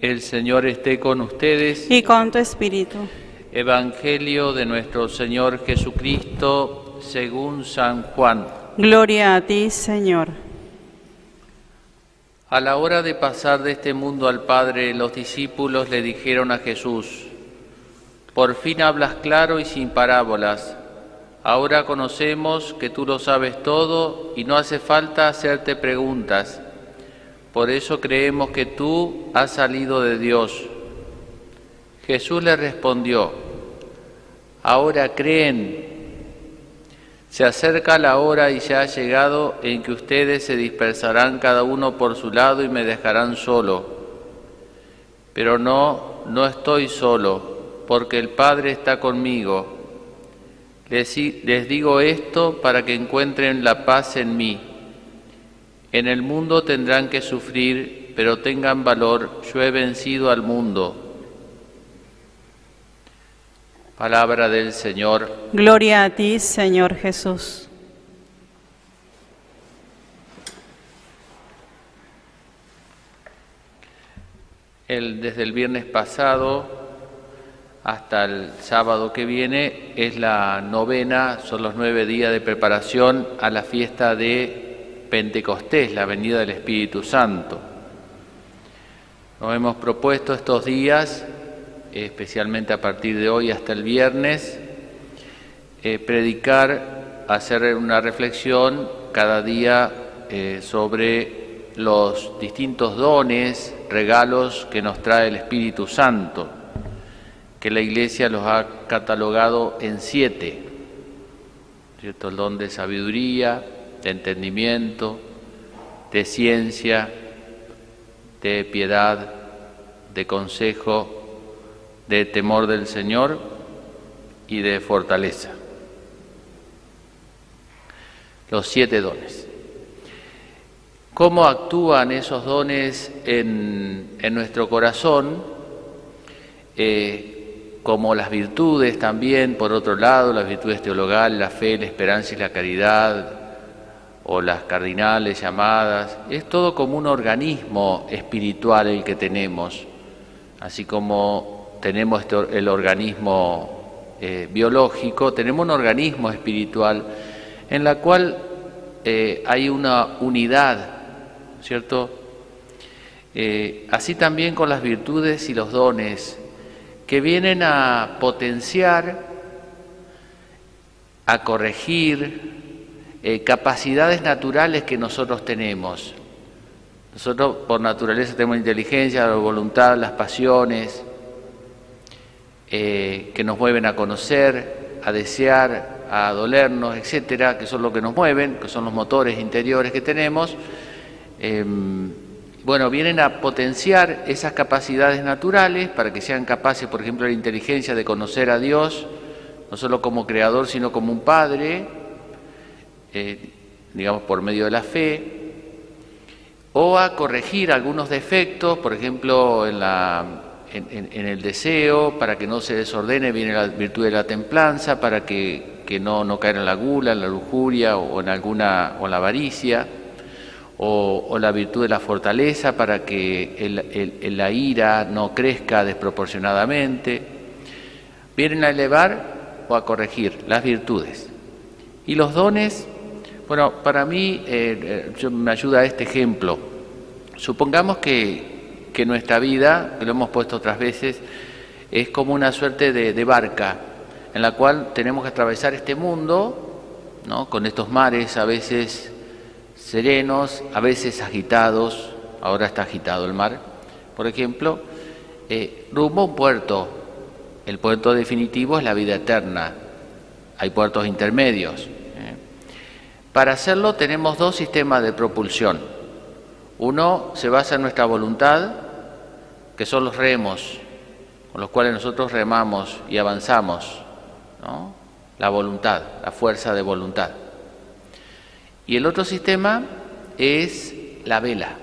El Señor esté con ustedes. y con tu espíritu. Evangelio de nuestro Señor Jesucristo según San Juan. Gloria a ti, Señor. A la hora de pasar de este mundo al Padre, los discípulos le dijeron a Jesús, por fin hablas claro y sin parábolas. Ahora conocemos que tú lo sabes todo y no hace falta hacerte preguntas. Por eso creemos que tú has salido de Dios. Jesús le respondió, ahora creen. Se acerca la hora y ya ha llegado en que ustedes se dispersarán cada uno por su lado y me dejarán solo. Pero no, no estoy solo, porque el Padre está conmigo. Les, les digo esto para que encuentren la paz en mí. En el mundo tendrán que sufrir, pero tengan valor, yo he vencido al mundo. Palabra del Señor. Gloria a ti, Señor Jesús. El, desde el viernes pasado hasta el sábado que viene es la novena, son los nueve días de preparación a la fiesta de Pentecostés, la venida del Espíritu Santo. Nos hemos propuesto estos días, especialmente a partir de hoy hasta el viernes, eh, predicar, hacer una reflexión cada día eh, sobre los distintos dones, regalos que nos trae el Espíritu Santo, que la Iglesia los ha catalogado en siete, ¿cierto? El don de sabiduría, de entendimiento, de ciencia, de piedad, de consejo, de temor del Señor y de fortaleza. Los siete dones. ¿Cómo actúan esos dones en, en nuestro corazón? Eh, como las virtudes también, por otro lado, las virtudes teologales, la fe, la esperanza y la caridad, o las cardinales llamadas, es todo como un organismo espiritual el que tenemos, así como tenemos este, el organismo eh, biológico, tenemos un organismo espiritual en la cual eh, hay una unidad, ¿cierto? Eh, así también con las virtudes y los dones que vienen a potenciar, a corregir, eh, capacidades naturales que nosotros tenemos. Nosotros por naturaleza tenemos inteligencia, la voluntad, las pasiones, eh, que nos mueven a conocer, a desear, a dolernos, etcétera, que son lo que nos mueven, que son los motores interiores que tenemos. Eh, bueno, vienen a potenciar esas capacidades naturales para que sean capaces, por ejemplo, la inteligencia de conocer a Dios, no solo como creador, sino como un padre, eh, digamos, por medio de la fe, o a corregir algunos defectos, por ejemplo, en, la, en, el deseo, para que no se desordene, viene la virtud de la templanza, para que, no, no caiga en la gula, en la lujuria o en alguna o en la avaricia, o, la virtud de la fortaleza, para que la ira no crezca desproporcionadamente. Vienen a elevar o a corregir las virtudes. Y los dones bueno, para mí eh, me ayuda este ejemplo. Supongamos que, que, nuestra vida, lo hemos puesto otras veces, es como una suerte de, de, barca en la cual tenemos que atravesar este mundo, ¿no? con estos mares a veces serenos, a veces agitados, ahora está agitado el mar, por ejemplo, eh, rumbo a un puerto. El puerto definitivo es la vida eterna. Hay puertos intermedios, para hacerlo tenemos dos sistemas de propulsión. Uno se basa en nuestra voluntad, que son los remos, con los cuales nosotros remamos y avanzamos. La voluntad, la fuerza de voluntad. Y el otro sistema es la vela,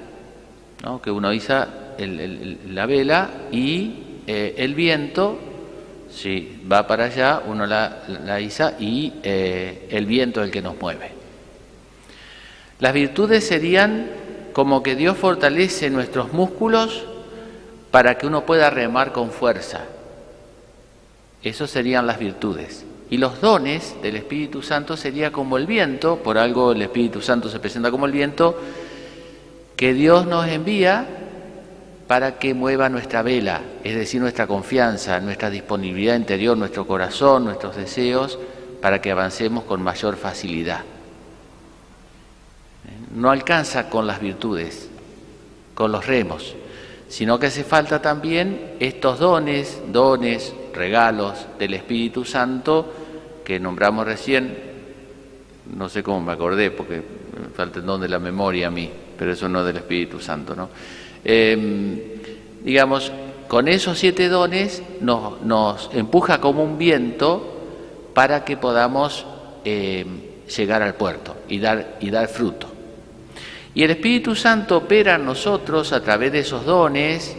que uno iza la vela y eh, el viento, si va para allá, uno la, la iza y eh, el viento es el que nos mueve. Las virtudes serían como que Dios fortalece nuestros músculos para que uno pueda remar con fuerza. Esas serían las virtudes. Y los dones del Espíritu Santo sería como el viento, por algo el Espíritu Santo se presenta como el viento, que Dios nos envía para que mueva nuestra vela, es decir, nuestra confianza, nuestra disponibilidad interior, nuestro corazón, nuestros deseos, para que avancemos con mayor facilidad. No alcanza con las virtudes, con los remos, sino que hace falta también estos dones, dones, regalos del Espíritu Santo que nombramos recién, no sé cómo me acordé porque me falta el don de la memoria a mí, pero eso no es del Espíritu Santo, ¿no? Em, digamos, con esos siete dones nos, empuja como un viento para que podamos em, llegar al puerto y dar fruto. Y el Espíritu Santo opera en nosotros a través de esos dones,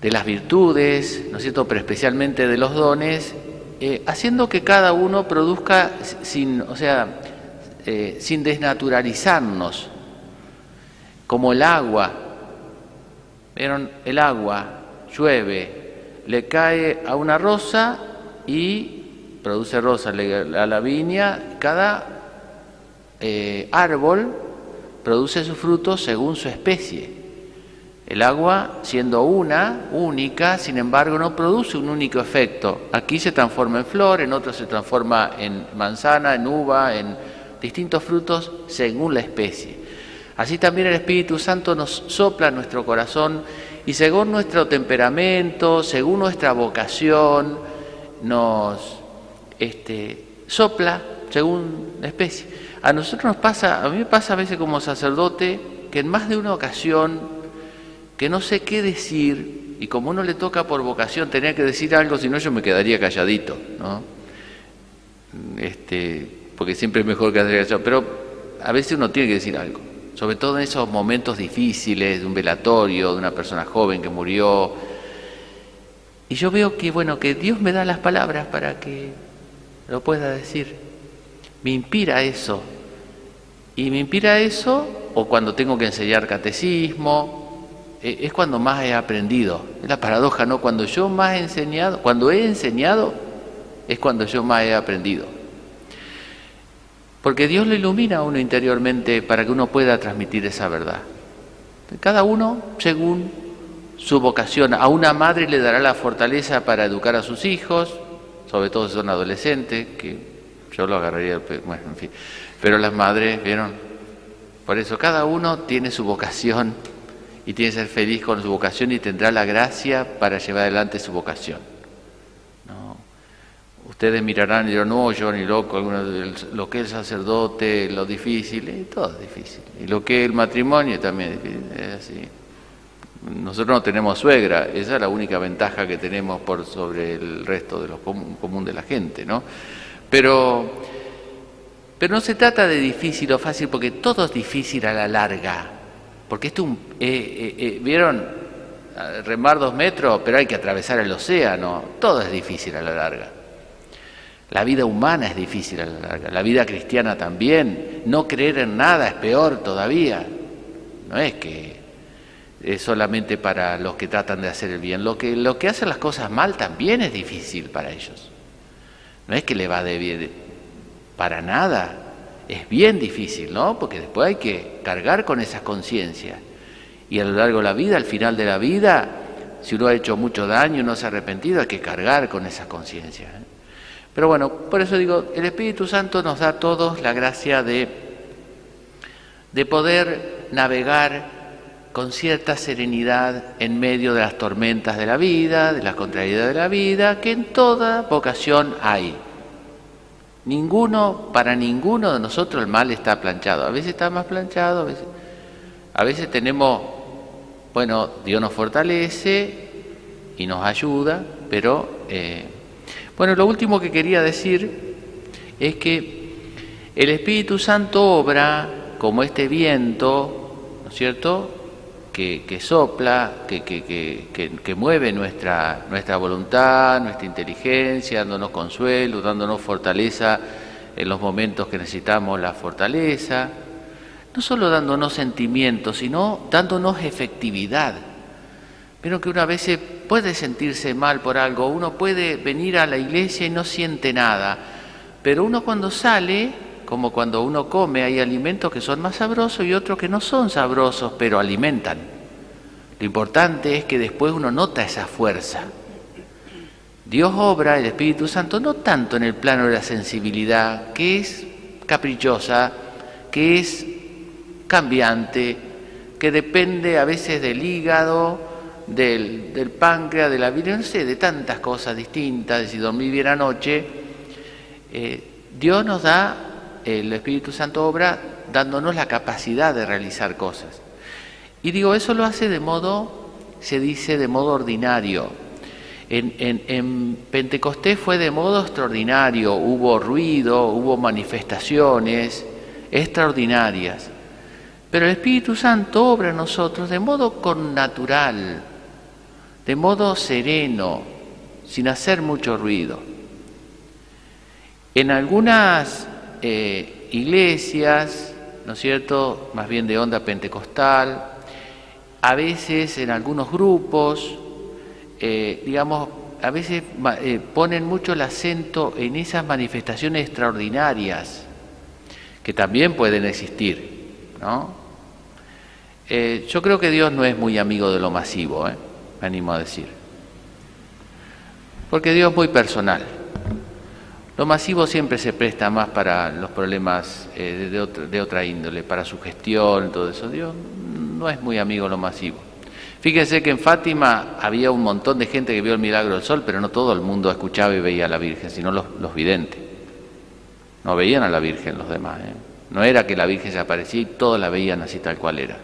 de las virtudes, ¿no es cierto?, pero especialmente de los dones, eh, haciendo que cada uno produzca sin, o sea, eh, sin desnaturalizarnos, como el agua. ¿Vieron? El agua llueve, le cae a una rosa y produce rosa, a la viña, cada eh, árbol produce su fruto según su especie. El agua, siendo una, única, sin embargo, no produce un único efecto. Aquí se transforma en flor, en otro se transforma en manzana, en uva, en distintos frutos según la especie. Así también el Espíritu Santo nos sopla en nuestro corazón y según nuestro temperamento, según nuestra vocación, nos este, sopla según la especie. A nosotros nos pasa, a mí me pasa a veces como sacerdote, que en más de una ocasión que no sé qué decir y como uno le toca por vocación tenía que decir algo, si no yo me quedaría calladito, ¿no? Este, porque siempre es mejor quedarse callado, pero a veces uno tiene que decir algo, sobre todo en esos momentos difíciles de un velatorio, de una persona joven que murió. Y yo veo que, bueno, que Dios me da las palabras para que lo pueda decir. Me inspira eso. Y me inspira eso o cuando tengo que enseñar catecismo, eh, es cuando más he aprendido. Es la paradoja, ¿no? Cuando yo más he enseñado, cuando he enseñado, es cuando yo más he aprendido. Porque Dios lo ilumina a uno interiormente para que uno pueda transmitir esa verdad. Cada uno según su vocación. A una madre le dará la fortaleza para educar a sus hijos, sobre todo si son adolescentes, que yo lo agarraría, bueno, en fin. Pero las madres, ¿vieron? Por eso cada uno tiene su vocación y tiene que ser feliz con su vocación y tendrá la gracia para llevar adelante su vocación. ¿no? Ustedes mirarán y dirán, no, yo ni loco, lo que es el sacerdote, lo difícil, eh, todo es difícil. Y lo que es el matrimonio también es difícil, es así. Nosotros no tenemos suegra, esa es la única ventaja que tenemos por sobre el resto de lo común, de la gente, ¿no? Pero, pero no se trata de difícil o fácil, porque todo es difícil a la larga. Porque esto, eh, eh, eh, ¿vieron? Remar dos metros, pero hay que atravesar el océano. Todo es difícil a la larga. La vida humana es difícil a la larga. La vida cristiana también. No creer en nada es peor todavía. No es que es solamente para los que tratan de hacer el bien. Lo que, lo que hacen las cosas mal también es difícil para ellos. No es que le va de bien. Para nada es bien difícil, ¿no? Porque después hay que cargar con esas conciencias. Y a lo largo de la vida, al final de la vida, si uno ha hecho mucho daño, no se ha arrepentido, hay que cargar con esas conciencias. ¿eh? Pero bueno, por eso digo, el Espíritu Santo nos da a todos la gracia de, de poder navegar con cierta serenidad en medio de las tormentas de la vida, de las contrariedades de la vida, que en toda vocación hay. Ninguno, para ninguno de nosotros el mal está planchado. A veces está más planchado, a veces, tenemos, bueno, Dios nos fortalece y nos ayuda, pero, eh, bueno, lo último que quería decir es que el Espíritu Santo obra como este viento, ¿no es cierto?, que, sopla, que, mueve nuestra, voluntad, nuestra inteligencia, dándonos consuelo, dándonos fortaleza en los momentos que necesitamos la fortaleza, no solo dándonos sentimientos, sino dándonos efectividad. Vieron que uno a veces puede sentirse mal por algo, uno puede venir a la iglesia y no siente nada, pero uno cuando sale, como cuando uno come, hay alimentos que son más sabrosos y otros que no son sabrosos, pero alimentan. Lo importante es que después uno nota esa fuerza. Dios obra, el Espíritu Santo, no tanto en el plano de la sensibilidad, que es caprichosa, que es cambiante, que depende a veces del hígado, del, páncreas, de la vida, no sé, de tantas cosas distintas, de si dormí bien anoche. Eh, Dios nos da, el Espíritu Santo obra dándonos la capacidad de realizar cosas. Y digo, eso lo hace de modo, se dice, de modo ordinario. En, en, Pentecostés fue de modo extraordinario, hubo ruido, hubo manifestaciones extraordinarias. Pero el Espíritu Santo obra en nosotros de modo connatural, de modo sereno, sin hacer mucho ruido. En algunas eh, iglesias, ¿no es cierto?, más bien de onda pentecostal, a veces en algunos grupos, eh, digamos, a veces eh, ponen mucho el acento en esas manifestaciones extraordinarias que también pueden existir, ¿no? yo creo que Dios no es muy amigo de lo masivo, me animo a decir. Porque Dios es muy personal. Lo masivo siempre se presta más para los problemas eh, de, otra, índole, para su gestión, todo eso. Dios no es muy amigo de lo masivo. Fíjense que en Fátima había un montón de gente que vio el milagro del sol, pero no todo el mundo escuchaba y veía a la Virgen, sino los, los videntes. No veían a la Virgen los demás. ¿eh? No era que la Virgen se aparecía y todos la veían así tal cual era.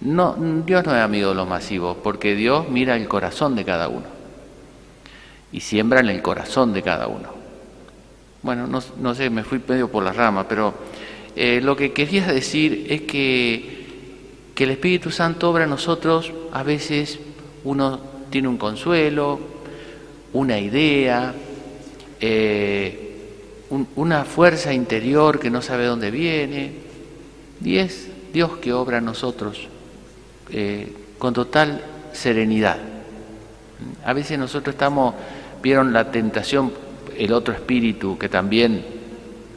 No, Dios no es amigo de los masivos, porque Dios mira el corazón de cada uno y siembra en el corazón de cada uno. Bueno, no, sé, me fui medio por la rama, pero eh, lo que quería decir es que, que el Espíritu Santo obra en nosotros, a veces uno tiene un consuelo, una idea, eh, una fuerza interior que no sabe dónde viene, y es Dios que obra en nosotros eh, con total serenidad. A veces nosotros estamos, vieron la tentación, el otro espíritu que también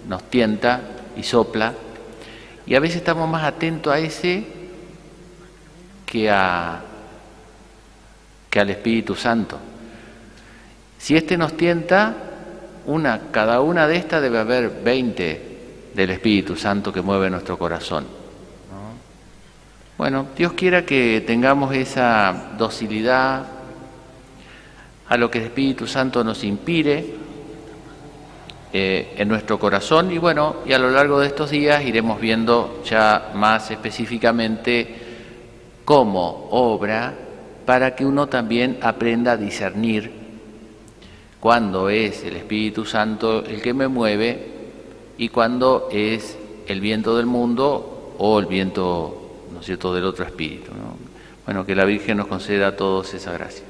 nos tienta y sopla, y a veces estamos más atentos a ese que, a, que al Espíritu Santo. Si este nos tienta, una, cada una de estas debe haber 20 del Espíritu Santo que mueve nuestro corazón. Bueno, Dios quiera que tengamos esa docilidad a lo que el Espíritu Santo nos inspire eh, en nuestro corazón y bueno, y a lo largo de estos días iremos viendo ya más específicamente cómo obra para que uno también aprenda a discernir cuándo es el Espíritu Santo el que me mueve y cuándo es el viento del mundo o el viento ¿no es cierto?, del otro espíritu. Bueno, que la Virgen nos conceda a todos esa gracia.